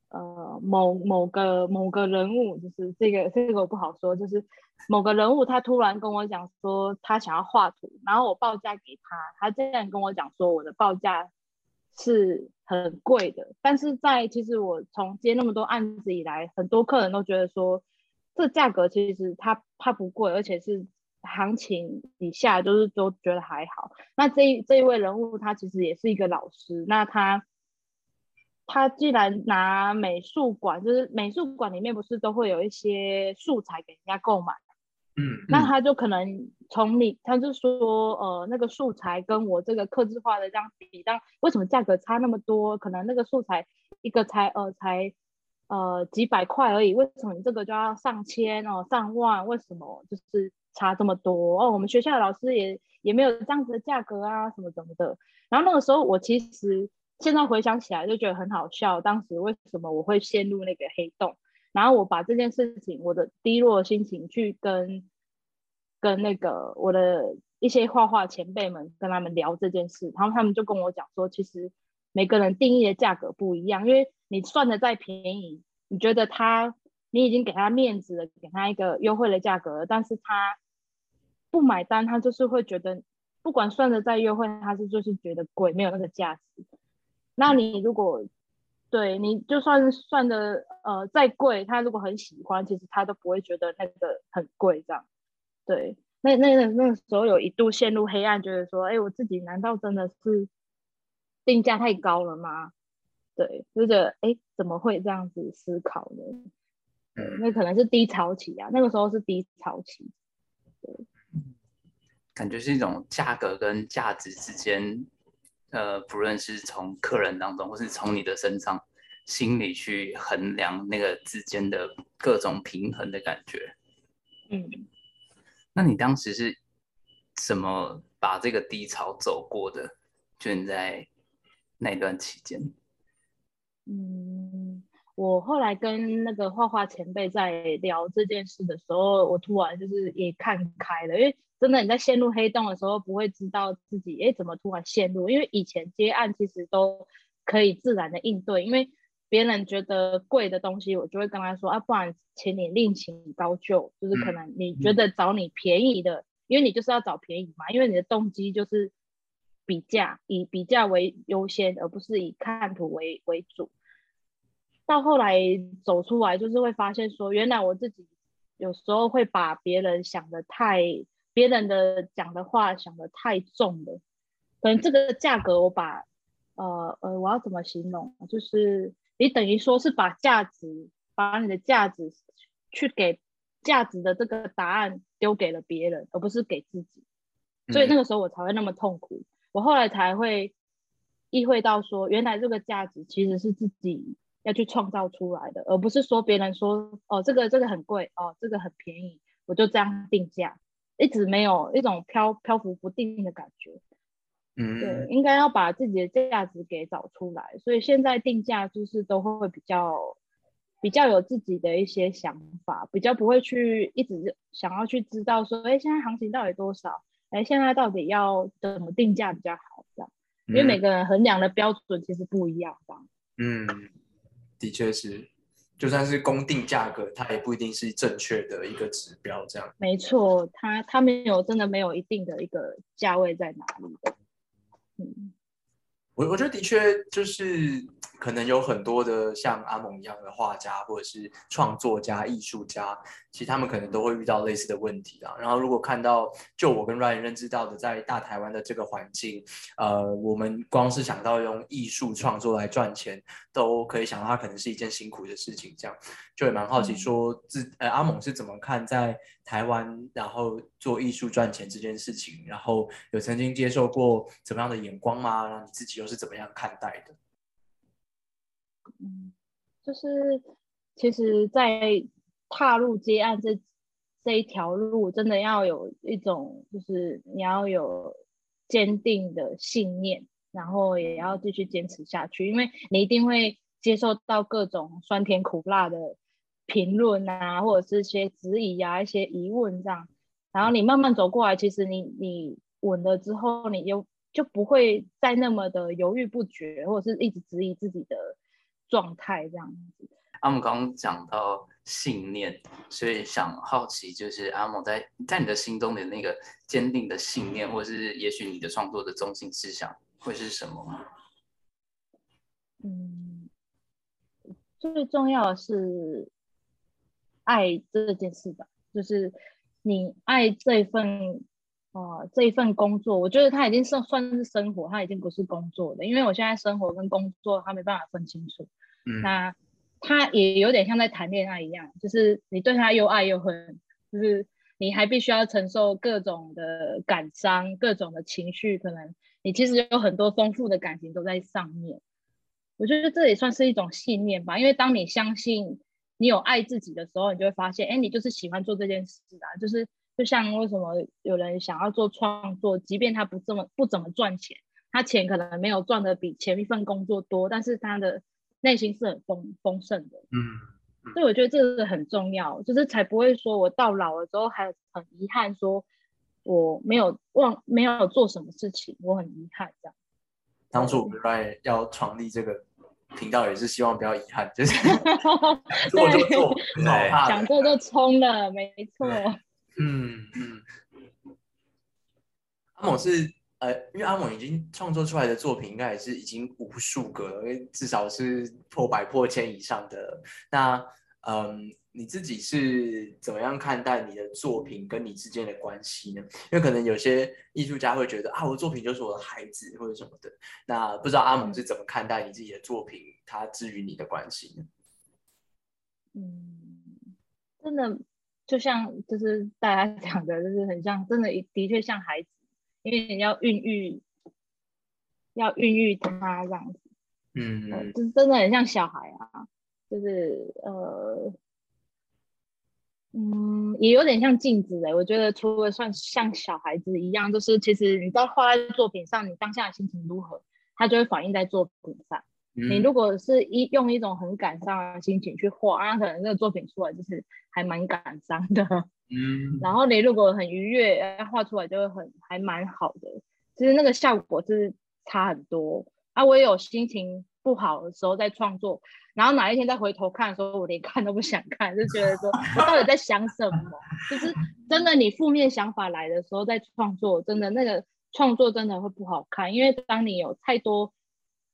呃，某某个某个人物，就是这个这个我不好说，就是某个人物他突然跟我讲说他想要画图，然后我报价给他，他竟然跟我讲说我的报价。是很贵的，但是在其实我从接那么多案子以来，很多客人都觉得说，这价格其实它它不贵，而且是行情以下，就是都觉得还好。那这一这一位人物他其实也是一个老师，那他他既然拿美术馆，就是美术馆里面不是都会有一些素材给人家购买，嗯，那他就可能从你，他就说，呃，那个素材跟我这个刻字化的这样比，但为什么价格差那么多？可能那个素材一个才呃才呃几百块而已，为什么你这个就要上千哦上万？为什么就是差这么多？哦，我们学校的老师也也没有这样子的价格啊，什么什么的。然后那个时候我其实。现在回想起来就觉得很好笑，当时为什么我会陷入那个黑洞？然后我把这件事情，我的低落心情去跟跟那个我的一些画画前辈们跟他们聊这件事，然后他们就跟我讲说，其实每个人定义的价格不一样，因为你算的再便宜，你觉得他你已经给他面子了，给他一个优惠的价格了，但是他不买单，他就是会觉得不管算的再优惠，他是就是觉得贵，没有那个价值。那你如果对你就算算的呃再贵，他如果很喜欢，其实他都不会觉得那个很贵这样。对，那那那那时候有一度陷入黑暗，觉得说，哎，我自己难道真的是定价太高了吗？对，就觉得哎，怎么会这样子思考呢？嗯，那可能是低潮期啊，那个时候是低潮期。对，感觉是一种价格跟价值之间。呃，不论是从客人当中，或是从你的身上，心里去衡量那个之间的各种平衡的感觉。嗯，那你当时是怎么把这个低潮走过的？就你在那段期间。嗯，我后来跟那个画画前辈在聊这件事的时候，我突然就是也看开了，因为。真的，你在陷入黑洞的时候，不会知道自己哎怎么突然陷入，因为以前接案其实都可以自然的应对，因为别人觉得贵的东西，我就会跟他说啊，不然请你另请高就，就是可能你觉得找你便宜的，因为你就是要找便宜嘛，因为你的动机就是比价，以比价为优先，而不是以看图为为主。到后来走出来，就是会发现说，原来我自己有时候会把别人想的太。别人的讲的话想的太重了，可能这个价格我把，呃呃，我要怎么形容？就是你等于说是把价值，把你的价值去给价值的这个答案丢给了别人，而不是给自己。所以那个时候我才会那么痛苦。我后来才会意会到说，原来这个价值其实是自己要去创造出来的，而不是说别人说哦这个这个很贵哦这个很便宜，我就这样定价。一直没有一种漂漂浮不定的感觉，嗯，对，应该要把自己的价值给找出来，所以现在定价就是都会比较比较有自己的一些想法，比较不会去一直想要去知道说，哎，现在行情到底多少？哎，现在到底要怎么定价比较好？这样，因为每个人衡量的标准其实不一样，这样，嗯，的确是。就算是公定价格，它也不一定是正确的一个指标。这样没错，它它没有真的没有一定的一个价位在哪里的。嗯，我我觉得的确就是可能有很多的像阿蒙一样的画家，或者是创作家、艺术家，其实他们可能都会遇到类似的问题啊。然后如果看到就我跟 Ryan 认知到的，在大台湾的这个环境，呃，我们光是想到用艺术创作来赚钱，都可以想到它可能是一件辛苦的事情。这样就也蛮好奇，说自呃阿蒙是怎么看在台湾然后做艺术赚钱这件事情，然后有曾经接受过怎么样的眼光吗？然后你自己是怎么样看待的？嗯，就是其实，在踏入接案这这一条路，真的要有一种，就是你要有坚定的信念，然后也要继续坚持下去，因为你一定会接受到各种酸甜苦辣的评论啊，或者是一些质疑啊，一些疑问这样，然后你慢慢走过来，其实你你稳了之后，你又就不会再那么的犹豫不决，或者是一直质疑自己的。状态这样子，阿姆刚刚讲到信念，所以想好奇，就是阿姆在在你的心中的那个坚定的信念，或是也许你的创作的中心思想会是什么？嗯，最重要的是爱这件事吧，就是你爱这份哦，这一份工作，我觉得他已经算算是生活，他已经不是工作的，因为我现在生活跟工作他没办法分清楚。嗯，那他也有点像在谈恋爱一样，就是你对他又爱又恨，就是你还必须要承受各种的感伤、各种的情绪，可能你其实有很多丰富的感情都在上面。我觉得这也算是一种信念吧，因为当你相信你有爱自己的时候，你就会发现，哎，你就是喜欢做这件事啊，就是。就像为什么有人想要做创作，即便他不这么不怎么赚钱，他钱可能没有赚的比前一份工作多，但是他的内心是很丰丰盛的。嗯，所以我觉得这个很重要，就是才不会说我到老了之后还很遗憾，说我没有忘没有做什么事情，我很遗憾这样。当初我们 Ryan 要创立这个频道，也是希望不要遗憾，就是 做就做，想做就冲了，没错。嗯嗯，阿猛是呃，因为阿猛已经创作出来的作品，应该也是已经无数个，至少是破百破千以上的。那嗯，你自己是怎么样看待你的作品跟你之间的关系呢？因为可能有些艺术家会觉得啊，我的作品就是我的孩子或者什么的。那不知道阿猛是怎么看待你自己的作品，它至于你的关系呢？嗯，真的。就像就是大家 讲的，就是很像，真的的确像孩子，因为你要孕育，要孕育他这样子，嗯，就是真的很像小孩啊，就是呃，嗯，也有点像镜子哎，我觉得除了算像小孩子一样，就是其实你在画在作品上，你当下的心情如何，它就会反映在作品上。你如果是一用一种很感伤的心情去画，那可能那个作品出来就是还蛮感伤的。嗯，然后你如果很愉悦，画出来就会很还蛮好的。其实那个效果是差很多。啊，我也有心情不好的时候在创作，然后哪一天再回头看的时候，我连看都不想看，就觉得说我到底在想什么？就是真的，你负面想法来的时候在创作，真的那个创作真的会不好看，因为当你有太多。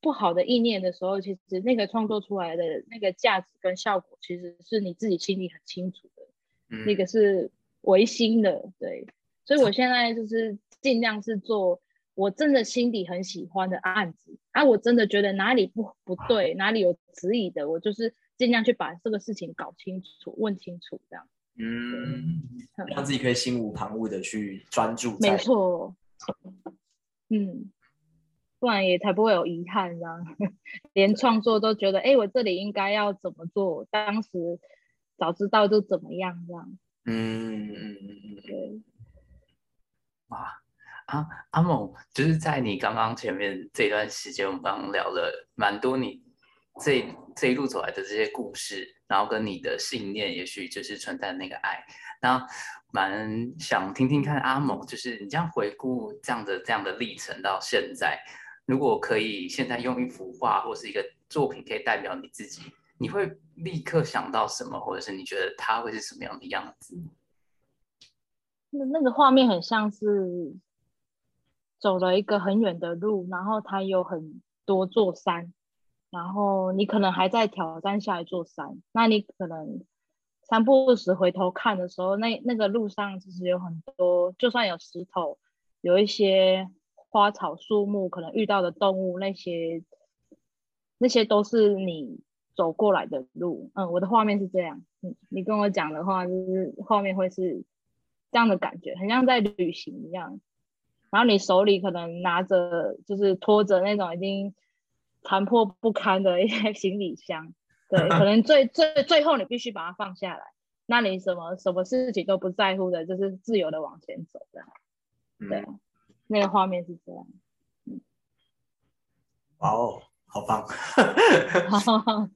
不好的意念的时候，其实那个创作出来的那个价值跟效果，其实是你自己心里很清楚的，那个是唯心的，对。所以我现在就是尽量是做我真的心底很喜欢的案子，啊，我真的觉得哪里不不对，哪里有质疑的，我就是尽量去把这个事情搞清楚、问清楚，这样。嗯，让自己可以心无旁骛的去专注。没错。嗯。不然也才不会有遗憾，这样 连创作都觉得，哎，我这里应该要怎么做？当时早知道就怎么样，这样。嗯嗯嗯嗯，对。哇，阿阿猛，就是在你刚刚前面这段时间，我们刚刚聊了蛮多你这这一路走来的这些故事，然后跟你的信念，也许就是存在那个爱。那蛮想听听看阿猛，就是你这样回顾这样的这样的历程到现在。如果可以，现在用一幅画或是一个作品可以代表你自己，你会立刻想到什么，或者是你觉得它会是什么样的样子？那那个画面很像是走了一个很远的路，然后它有很多座山，然后你可能还在挑战下一座山。那你可能三步二时回头看的时候，那那个路上其实有很多，就算有石头，有一些。花草树木可能遇到的动物，那些那些都是你走过来的路。嗯，我的画面是这样。你，你跟我讲的话，就是画面会是这样的感觉，很像在旅行一样。然后你手里可能拿着，就是拖着那种已经残破不堪的一些 行李箱。对，可能最最最后你必须把它放下来，那你什么什么事情都不在乎的，就是自由的往前走的。对。那个画面是这样，哇哦，好棒！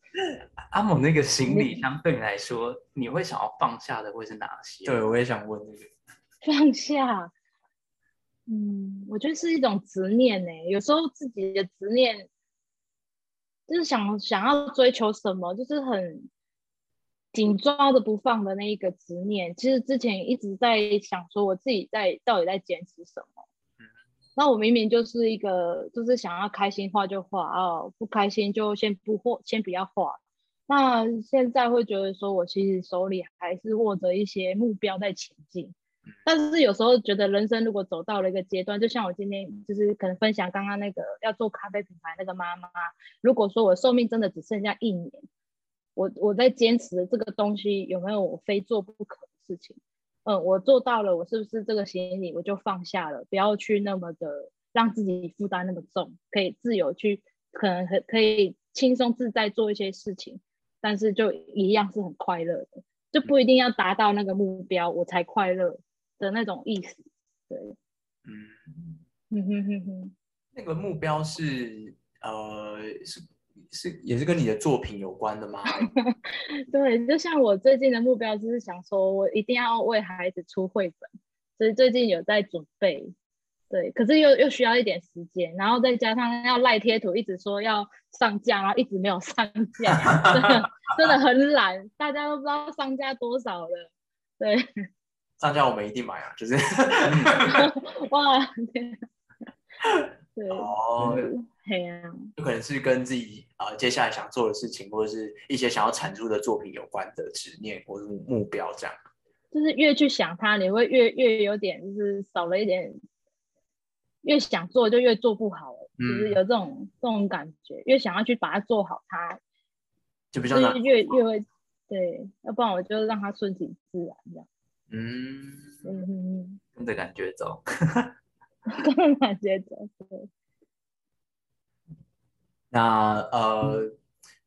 阿猛，那个行李箱对你来说，你会想要放下的会是哪些？对，我也想问这个。放下，嗯，我觉得是一种执念呢。有时候自己的执念，就是想想要追求什么，就是很紧抓着不放的那一个执念。其实之前一直在想说，我自己在到底在坚持什么。那我明明就是一个，就是想要开心画就画哦，不开心就先不画，先不要画。那现在会觉得说，我其实手里还是握着一些目标在前进。但是有时候觉得人生如果走到了一个阶段，就像我今天就是可能分享刚刚那个要做咖啡品牌那个妈妈，如果说我寿命真的只剩下一年，我我在坚持这个东西有没有我非做不可的事情？嗯，我做到了，我是不是这个行李我就放下了，不要去那么的让自己负担那么重，可以自由去，可能可可以轻松自在做一些事情，但是就一样是很快乐的，就不一定要达到那个目标我才快乐。的那种意思，对，嗯，嗯哼哼哼，那个目标是呃是是也是跟你的作品有关的吗？对，就像我最近的目标就是想说，我一定要为孩子出绘本，所以最近有在准备，对，可是又又需要一点时间，然后再加上要赖贴图，一直说要上架，然后一直没有上架，真的真的很懒，大家都不知道上架多少了，对。上架我们一定买啊，就是 哇，对，哦，嘿啊，有可能是跟自己啊接下来想做的事情，或者是一些想要产出的作品有关的执念或者目标，这样。就是越去想它，你会越越有点，就是少了一点，越想做就越做不好，就是有这种这种感觉，越想要去把它做好，它就比较难，越越会对，要不然我就让它顺其自然这样。嗯嗯，跟着感觉走，跟着感觉走。对。那呃，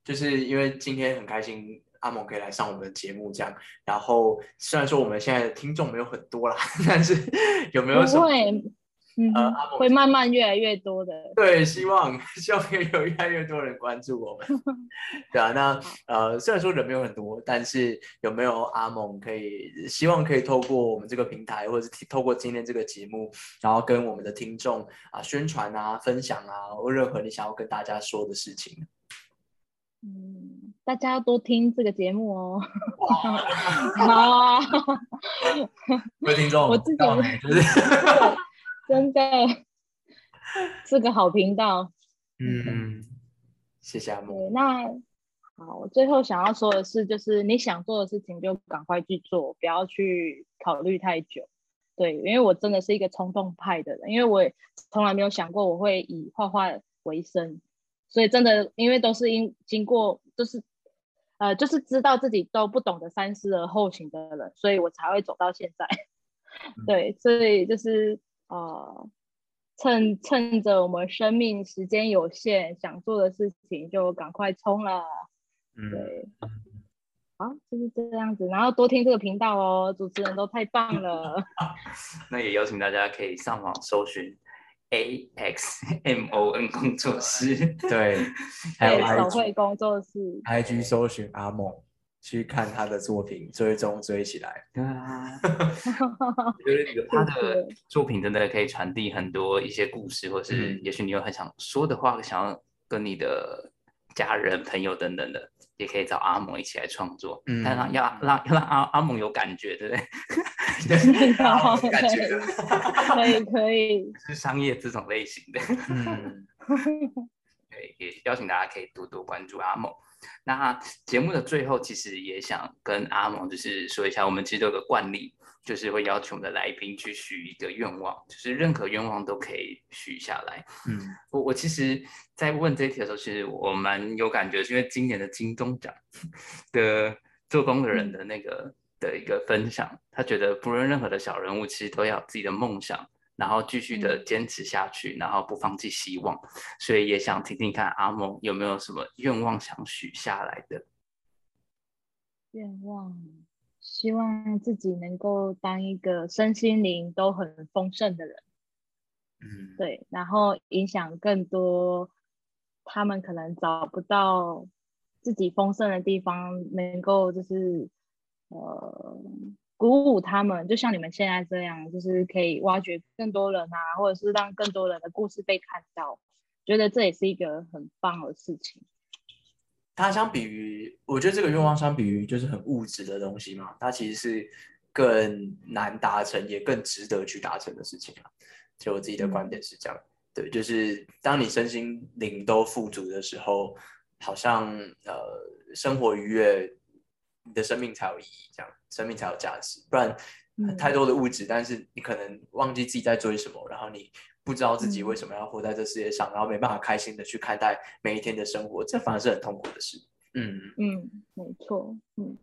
就是因为今天很开心，阿蒙可以来上我们的节目，这样。然后虽然说我们现在的听众没有很多啦，但是有没有什么？嗯，会慢慢越来越多的。对，希望 希望可以有越来越多人关注我们。对啊，那呃，虽然说人没有很多，但是有没有阿蒙可以希望可以透过我们这个平台，或者是透过今天这个节目，然后跟我们的听众啊宣传啊、分享啊，或任何你想要跟大家说的事情。嗯，大家要多听这个节目哦。好啊，各位听众，我自己就是。真的 是个好频道，嗯，谢谢阿木。那好，我最后想要说的是，就是你想做的事情就赶快去做，不要去考虑太久。对，因为我真的是一个冲动派的人，因为我从来没有想过我会以画画为生，所以真的因为都是因经过，就是呃，就是知道自己都不懂得三思而后行的人，所以我才会走到现在。对，所以就是。呃，趁趁着我们生命时间有限，想做的事情就赶快冲了。对，好，就是这样子。然后多听这个频道哦，主持人都太棒了。那也邀请大家可以上网搜寻 A X M O N 工作室，对，还有手绘工作室，I G 搜寻阿梦。去看他的作品，追踪追起来。对啊，就是他的作品真的可以传递很多一些故事，或是也许你有很想说的话，想要跟你的家人、朋友等等的，也可以找阿蒙一起来创作。嗯，但让要让要让阿阿蒙有感觉，对不对？有感觉，可以可以。是商业这种类型的。嗯，对，也邀请大家可以多多关注阿蒙。那节目的最后，其实也想跟阿蒙就是说一下，我们其实有个惯例，就是会要求我们的来宾去许一个愿望，就是任何愿望都可以许下来。嗯，我我其实，在问这题的时候，其实我蛮有感觉，是因为今年的金钟奖的做工的人的那个的一个分享，他觉得不论任何的小人物，其实都要有自己的梦想。然后继续的坚持下去，然后不放弃希望，所以也想听听看阿蒙有没有什么愿望想许下来的。愿望，希望自己能够当一个身心灵都很丰盛的人。嗯，对，然后影响更多他们可能找不到自己丰盛的地方，能够就是呃。鼓舞他们，就像你们现在这样，就是可以挖掘更多人啊，或者是让更多人的故事被看到，觉得这也是一个很棒的事情。它相比于，我觉得这个愿望相比于就是很物质的东西嘛，它其实是更难达成，也更值得去达成的事情啊。就我自己的观点是这样，对，就是当你身心灵都富足的时候，好像呃生活愉悦。你的生命才有意义，这样生命才有价值。不然，太多的物质，但是你可能忘记自己在追什么，然后你不知道自己为什么要活在这世界上，然后没办法开心的去看待每一天的生活，这反而是很痛苦的事。嗯嗯，没错，嗯。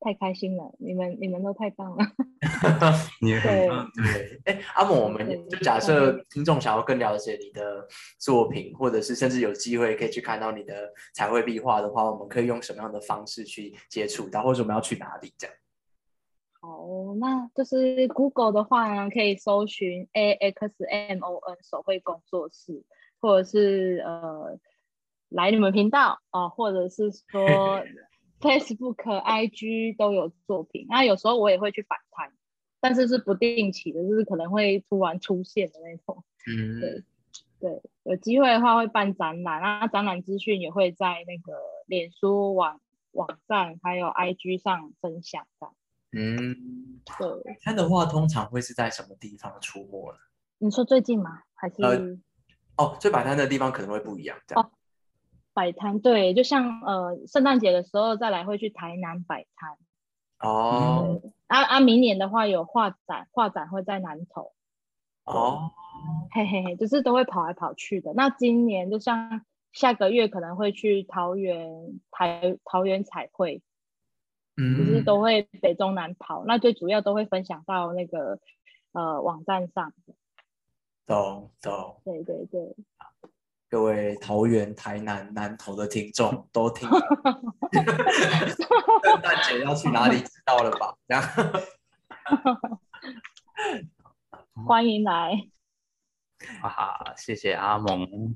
太开心了，你们你们都太棒了。对对，哎，阿猛，我们就假设听众想要更了解你的作品，或者是甚至有机会可以去看到你的彩绘壁画的话，我们可以用什么样的方式去接触到，或者我们要去哪里这样？好，那就是 Google 的话呢，可以搜寻 A X M O N 手绘工作室，或者是呃来你们频道啊，或者是说。Facebook、IG 都有作品，那有时候我也会去摆摊，但是是不定期的，就是可能会突然出现的那种。嗯，对对，有机会的话会办展览，那展览资讯也会在那个脸书网网站还有 IG 上分享的。嗯，对。摊的话，通常会是在什么地方出没呢？你说最近吗？还是？哦，最摆摊的地方可能会不一样，这样。摆摊对，就像呃圣诞节的时候再来会去台南摆摊哦。啊啊，明年的话有画展，画展会在南投哦。嘿嘿嘿，就是都会跑来跑去的。那今年就像下个月可能会去桃园台桃园彩绘，嗯，就是都会北中南跑。那最主要都会分享到那个呃网站上。懂懂。对对对。各位桃园、台南、南投的听众 都听，圣诞节要去哪里？知道了吧？这样，欢迎来！哇，谢谢阿蒙！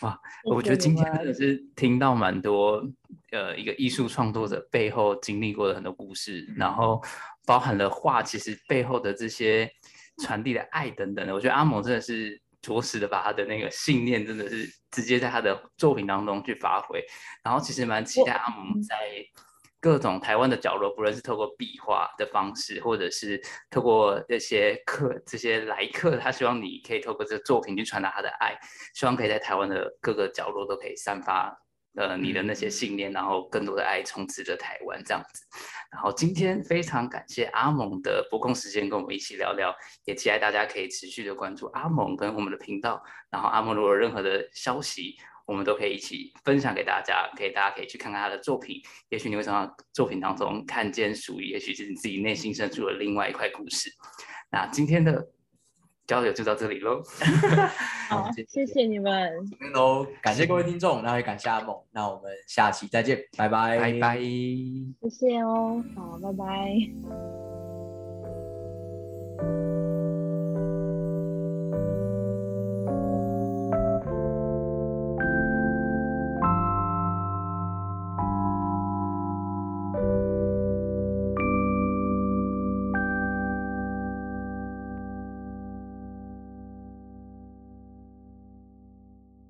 哇，我觉得今天真的是听到蛮多，呃，一个艺术创作者背后经历过的很多故事，然后包含了画，其实背后的这些传递的爱等等的，我觉得阿蒙真的是。着实的把他的那个信念，真的是直接在他的作品当中去发挥。然后其实蛮期待阿姆在各种台湾的角落，不论是透过壁画的方式，或者是透过这些客、这些来客，他希望你可以透过这个作品去传达他的爱，希望可以在台湾的各个角落都可以散发。呃，你的那些信念，然后更多的爱充斥着台湾这样子。然后今天非常感谢阿蒙的播空时间，跟我们一起聊聊，也期待大家可以持续的关注阿蒙跟我们的频道。然后阿蒙如果有任何的消息，我们都可以一起分享给大家，可以大家可以去看看他的作品。也许你会从作品当中看见属于，也许是你自己内心深处的另外一块故事。那今天的。交流就到这里喽，好，谢谢你们，好，感谢各位听众，那也感谢阿梦，那我们下期再见，拜拜，拜拜，谢谢哦，好，拜拜。